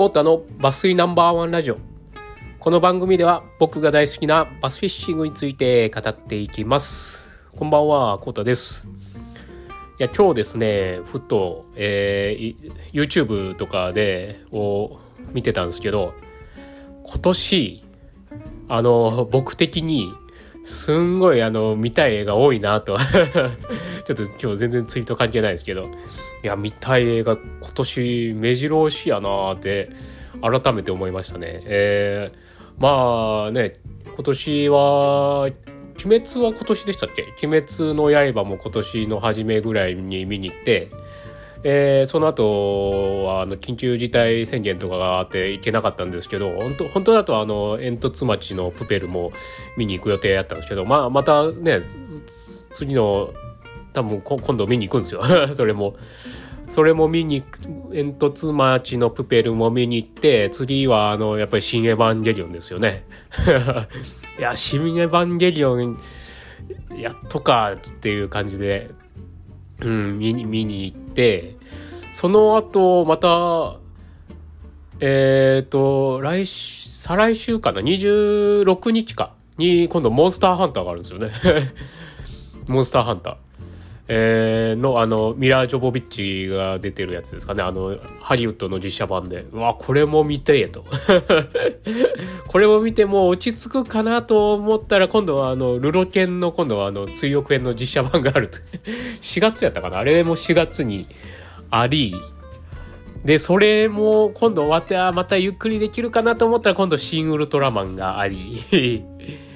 コータのバスイナンバーワンラジオ。この番組では僕が大好きなバスフィッシングについて語っていきます。こんばんは、コータです。いや、今日ですね、ふっと、えー、YouTube とかで、を見てたんですけど、今年、あの、僕的に、すんごいあの、見たい映画多いなと。ちょっと今日全然ツイート関係ないですけど、いや、見たい映画今年目白押しやなって改めて思いましたね。えー、まあね、今年は、鬼滅は今年でしたっけ？鬼滅の刃も今年の初めぐらいに見に行って、えー、その後はあの緊急事態宣言とかがあって行けなかったんですけど本当本当だとあの煙突町のプペルも見に行く予定やったんですけど、まあ、またね次の多分今度見に行くんですよ それも。それも見に、煙突町のプペルも見に行って、次はあの、やっぱり新エヴァンゲリオンですよね。いや、新エヴァンゲリオン、やっとかっていう感じで、うん、見に、見に行って、その後、また、えっ、ー、と、来週、再来週かな ?26 日か？に、今度モンスターハンターがあるんですよね。モンスターハンター。えー、の、あの、ミラー・ジョボビッチが出てるやつですかね。あの、ハリウッドの実写版で。うわ、これも見てえと。これも見ても落ち着くかなと思ったら、今度はあの、ルロケンの今度はあの、追憶編の実写版があると。4月やったかなあれも4月にあり、で、それも今度終わって、またゆっくりできるかなと思ったら、今度シン・ウルトラマンがあり。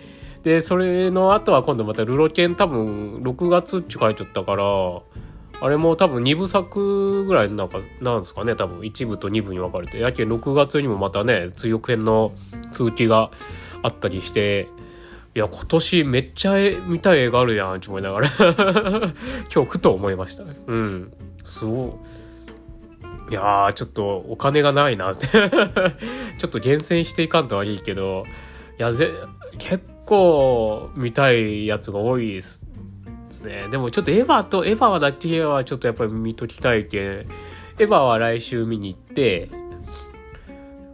で、それの後は今度またルロケン多分6月って書いちゃったから、あれも多分2部作ぐらいなんか、なんですかね、多分1部と2部に分かれて。やけ6月にもまたね、追憶編の続きがあったりして、いや、今年めっちゃ見たい映画あるやんって思いながら 今日ふと思いました。うん。すごい。いやー、ちょっとお金がないなって ちょっと厳選していかんとはいいけど、いや、ぜ、結構見たいやつが多いですね。でもちょっとエヴァと、エヴァはだけはちょっとやっぱり見ときたいけん、エヴァは来週見に行って、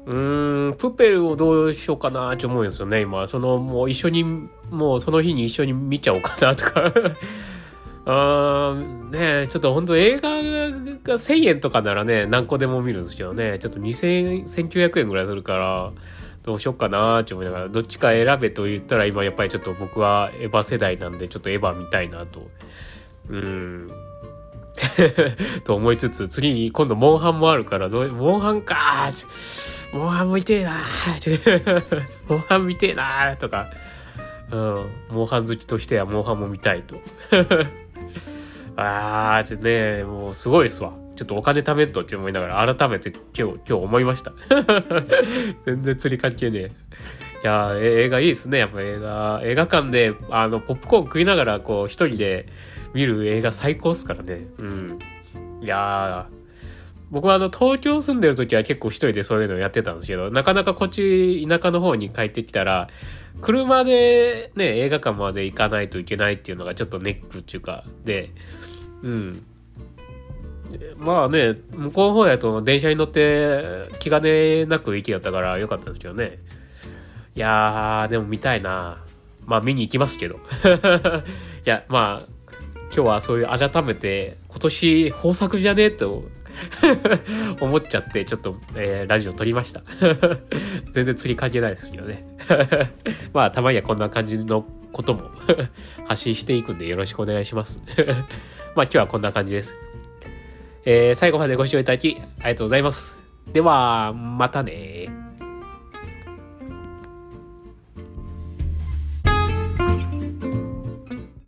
うーん、プペルをどうしようかなって思うんですよね、今。その、もう一緒に、もうその日に一緒に見ちゃおうかなとか あーねちょっと本当映画が1000円とかならね、何個でも見るんですけどね、ちょっと2000、1900円ぐらいするから、どうしよっかなーって思いながら、どっちか選べと言ったら今やっぱりちょっと僕はエヴァ世代なんでちょっとエヴァ見たいなと。うん。と思いつつ、次に今度モンハンもあるから、どうモンハンかーモンハン見てえなー モンハン見てえなーとか、うん、モンハン好きとしてはモンハンも見たいと。あー、ちょっとね、もうすごいっすわ。ちょっとお金貯めんとって思いながら改めて今日、今日思いました。全然釣り関係ねえ。いや映画いいですね。やっぱ映画、映画館で、あの、ポップコーン食いながら、こう、一人で見る映画最高っすからね。うん。いや僕はあの、東京住んでる時は結構一人でそういうのやってたんですけど、なかなかこっち、田舎の方に帰ってきたら、車でね、映画館まで行かないといけないっていうのがちょっとネックっていうか、で、うん。まあね、向こうの方やと電車に乗って気兼ねなく行きやったからよかったんですけどね。いやー、でも見たいな。まあ見に行きますけど。いや、まあ、今日はそういう改めて今年豊作じゃねえと 思っちゃって、ちょっと、えー、ラジオ撮りました。全然釣り関係ないですけどね。まあ、たまにはこんな感じのことも発信していくんでよろしくお願いします。まあ、今日はこんな感じです。えー、最後までご視聴いただきありがとうございます。では、またね